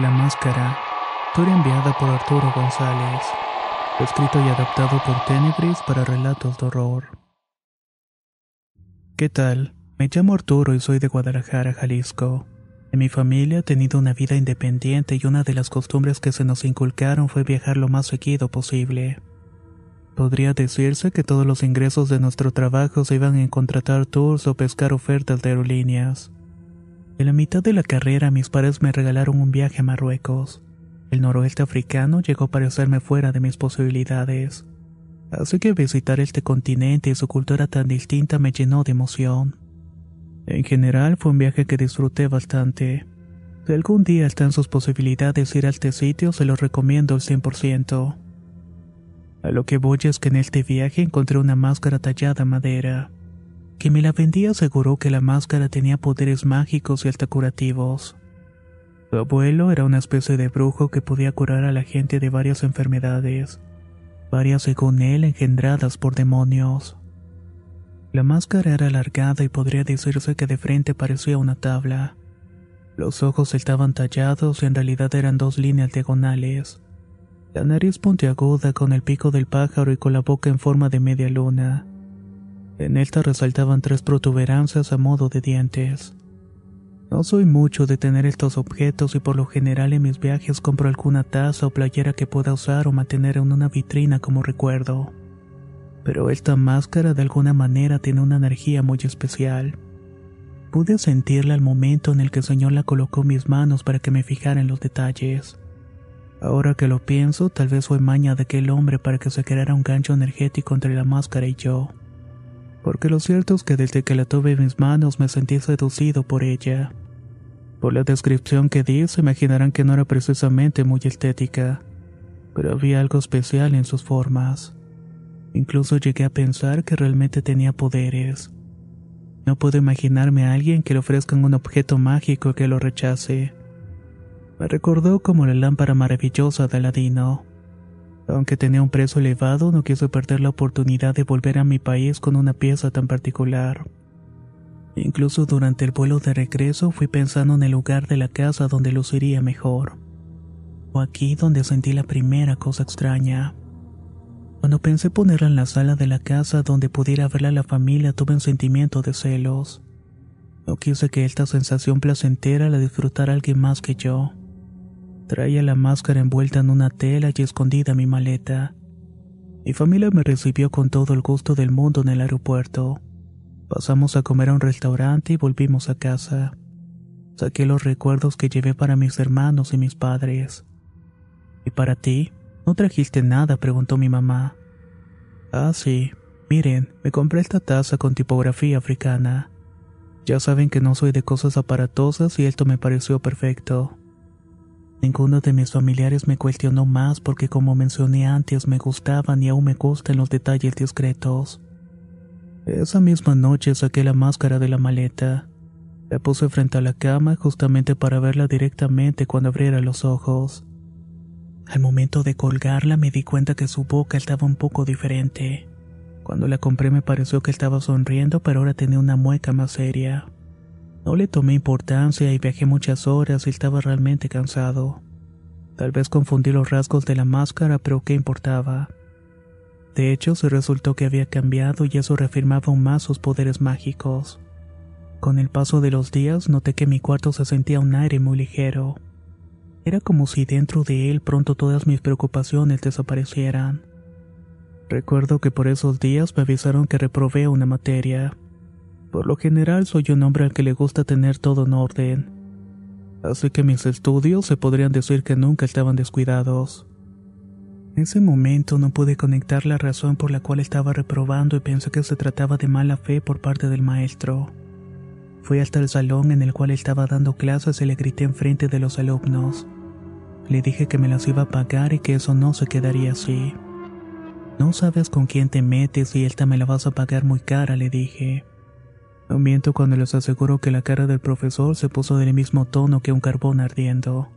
La Máscara, historia enviada por Arturo González, escrito y adaptado por Tenebris para relatos de horror. ¿Qué tal? Me llamo Arturo y soy de Guadalajara, Jalisco. En mi familia he tenido una vida independiente y una de las costumbres que se nos inculcaron fue viajar lo más seguido posible. Podría decirse que todos los ingresos de nuestro trabajo se iban en contratar tours o pescar ofertas de aerolíneas. En la mitad de la carrera mis padres me regalaron un viaje a Marruecos. El noroeste africano llegó a parecerme fuera de mis posibilidades. Así que visitar este continente y su cultura tan distinta me llenó de emoción. En general fue un viaje que disfruté bastante. Si algún día está en sus posibilidades ir a este sitio, se lo recomiendo al 100%. A lo que voy es que en este viaje encontré una máscara tallada en madera. Que me la vendía aseguró que la máscara tenía poderes mágicos y hasta curativos. Su abuelo era una especie de brujo que podía curar a la gente de varias enfermedades, varias según él engendradas por demonios. La máscara era alargada y podría decirse que de frente parecía una tabla. Los ojos estaban tallados y en realidad eran dos líneas diagonales. La nariz puntiaguda con el pico del pájaro y con la boca en forma de media luna. En esta resaltaban tres protuberancias a modo de dientes. No soy mucho de tener estos objetos y por lo general en mis viajes compro alguna taza o playera que pueda usar o mantener en una vitrina como recuerdo. Pero esta máscara de alguna manera tiene una energía muy especial. Pude sentirla al momento en el que el Señor la colocó en mis manos para que me fijara en los detalles. Ahora que lo pienso, tal vez fue maña de aquel hombre para que se creara un gancho energético entre la máscara y yo porque lo cierto es que desde que la tuve en mis manos me sentí seducido por ella. Por la descripción que di, se imaginarán que no era precisamente muy estética, pero había algo especial en sus formas. Incluso llegué a pensar que realmente tenía poderes. No puedo imaginarme a alguien que le ofrezcan un objeto mágico que lo rechace. Me recordó como la lámpara maravillosa de Aladino. Aunque tenía un precio elevado, no quise perder la oportunidad de volver a mi país con una pieza tan particular. Incluso durante el vuelo de regreso fui pensando en el lugar de la casa donde luciría mejor. O aquí donde sentí la primera cosa extraña. Cuando pensé ponerla en la sala de la casa donde pudiera verla la familia, tuve un sentimiento de celos. No quise que esta sensación placentera la disfrutara alguien más que yo. Traía la máscara envuelta en una tela y escondida mi maleta. Mi familia me recibió con todo el gusto del mundo en el aeropuerto. Pasamos a comer a un restaurante y volvimos a casa. Saqué los recuerdos que llevé para mis hermanos y mis padres. ¿Y para ti? ¿No trajiste nada? preguntó mi mamá. Ah, sí. Miren, me compré esta taza con tipografía africana. Ya saben que no soy de cosas aparatosas y esto me pareció perfecto. Ninguno de mis familiares me cuestionó más porque como mencioné antes me gustaban y aún me gustan los detalles discretos. Esa misma noche saqué la máscara de la maleta. La puse frente a la cama justamente para verla directamente cuando abriera los ojos. Al momento de colgarla me di cuenta que su boca estaba un poco diferente. Cuando la compré me pareció que estaba sonriendo pero ahora tenía una mueca más seria. No le tomé importancia y viajé muchas horas y estaba realmente cansado. Tal vez confundí los rasgos de la máscara, pero ¿qué importaba? De hecho, se resultó que había cambiado y eso reafirmaba aún más sus poderes mágicos. Con el paso de los días noté que mi cuarto se sentía un aire muy ligero. Era como si dentro de él pronto todas mis preocupaciones desaparecieran. Recuerdo que por esos días me avisaron que reprobé una materia. Por lo general soy un hombre al que le gusta tener todo en orden. Así que mis estudios se podrían decir que nunca estaban descuidados. En ese momento no pude conectar la razón por la cual estaba reprobando y pensé que se trataba de mala fe por parte del maestro. Fui hasta el salón en el cual estaba dando clases y le grité enfrente de los alumnos. Le dije que me las iba a pagar y que eso no se quedaría así. No sabes con quién te metes y esta me la vas a pagar muy cara, le dije. No miento cuando les aseguro que la cara del profesor se puso del mismo tono que un carbón ardiendo.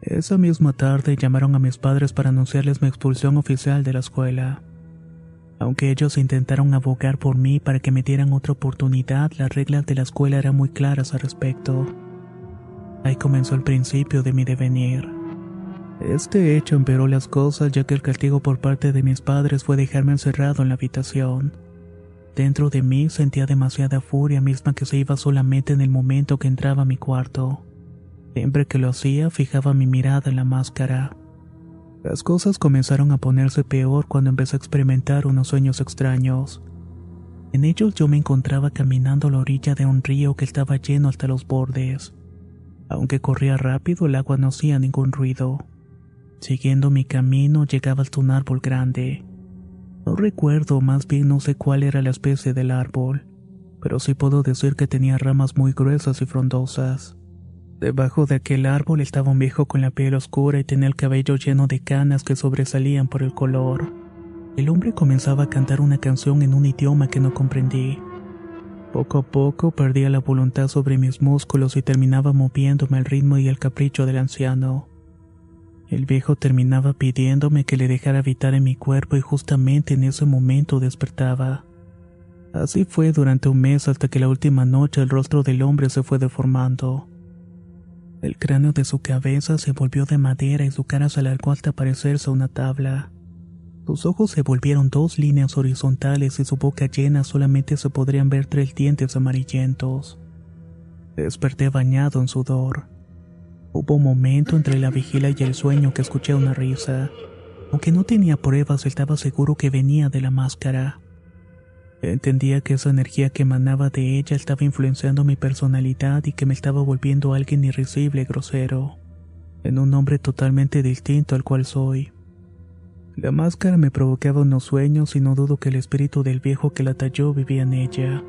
Esa misma tarde llamaron a mis padres para anunciarles mi expulsión oficial de la escuela. Aunque ellos intentaron abogar por mí para que me dieran otra oportunidad, las reglas de la escuela eran muy claras al respecto. Ahí comenzó el principio de mi devenir. Este hecho empeoró las cosas ya que el castigo por parte de mis padres fue dejarme encerrado en la habitación. Dentro de mí sentía demasiada furia misma que se iba solamente en el momento que entraba a mi cuarto. Siempre que lo hacía, fijaba mi mirada en la máscara. Las cosas comenzaron a ponerse peor cuando empecé a experimentar unos sueños extraños. En ellos yo me encontraba caminando a la orilla de un río que estaba lleno hasta los bordes. Aunque corría rápido, el agua no hacía ningún ruido. Siguiendo mi camino, llegaba hasta un árbol grande. No recuerdo, más bien no sé cuál era la especie del árbol, pero sí puedo decir que tenía ramas muy gruesas y frondosas. Debajo de aquel árbol estaba un viejo con la piel oscura y tenía el cabello lleno de canas que sobresalían por el color. El hombre comenzaba a cantar una canción en un idioma que no comprendí. Poco a poco perdía la voluntad sobre mis músculos y terminaba moviéndome al ritmo y el capricho del anciano. El viejo terminaba pidiéndome que le dejara habitar en mi cuerpo y justamente en ese momento despertaba. Así fue durante un mes hasta que la última noche el rostro del hombre se fue deformando. El cráneo de su cabeza se volvió de madera y su cara se alargó hasta parecerse una tabla. Sus ojos se volvieron dos líneas horizontales y su boca llena solamente se podrían ver tres dientes amarillentos. Desperté bañado en sudor. Hubo un momento entre la vigilia y el sueño que escuché una risa. Aunque no tenía pruebas, estaba seguro que venía de la máscara. Entendía que esa energía que emanaba de ella estaba influenciando mi personalidad y que me estaba volviendo alguien irrisible y grosero, en un hombre totalmente distinto al cual soy. La máscara me provocaba unos sueños y no dudo que el espíritu del viejo que la talló vivía en ella.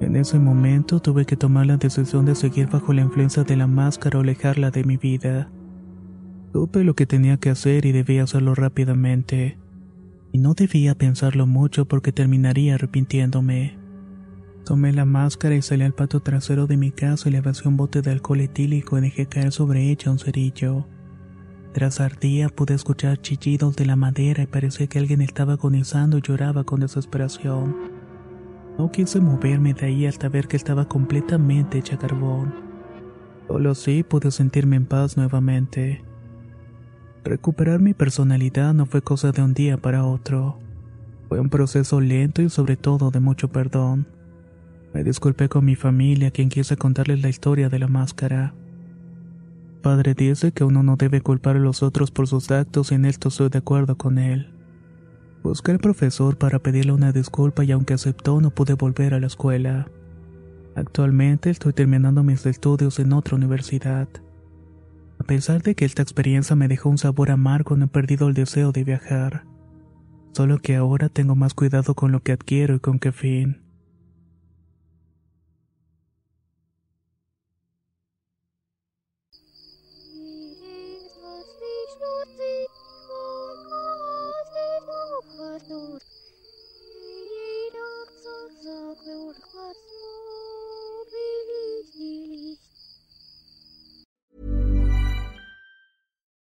En ese momento tuve que tomar la decisión de seguir bajo la influencia de la máscara o alejarla de mi vida. Supe lo que tenía que hacer y debía hacerlo rápidamente y no debía pensarlo mucho porque terminaría arrepintiéndome. Tomé la máscara y salí al patio trasero de mi casa y le un bote de alcohol etílico y dejé caer sobre ella un cerillo. Tras ardía pude escuchar chillidos de la madera y parecía que alguien estaba agonizando y lloraba con desesperación. No quise moverme de ahí hasta ver que estaba completamente hecha carbón. Solo así pude sentirme en paz nuevamente. Recuperar mi personalidad no fue cosa de un día para otro. Fue un proceso lento y sobre todo de mucho perdón. Me disculpé con mi familia, quien quise contarles la historia de la máscara. Padre dice que uno no debe culpar a los otros por sus actos y en esto estoy de acuerdo con él. Busqué al profesor para pedirle una disculpa y aunque aceptó no pude volver a la escuela. Actualmente estoy terminando mis estudios en otra universidad. A pesar de que esta experiencia me dejó un sabor amargo, no he perdido el deseo de viajar. Solo que ahora tengo más cuidado con lo que adquiero y con qué fin.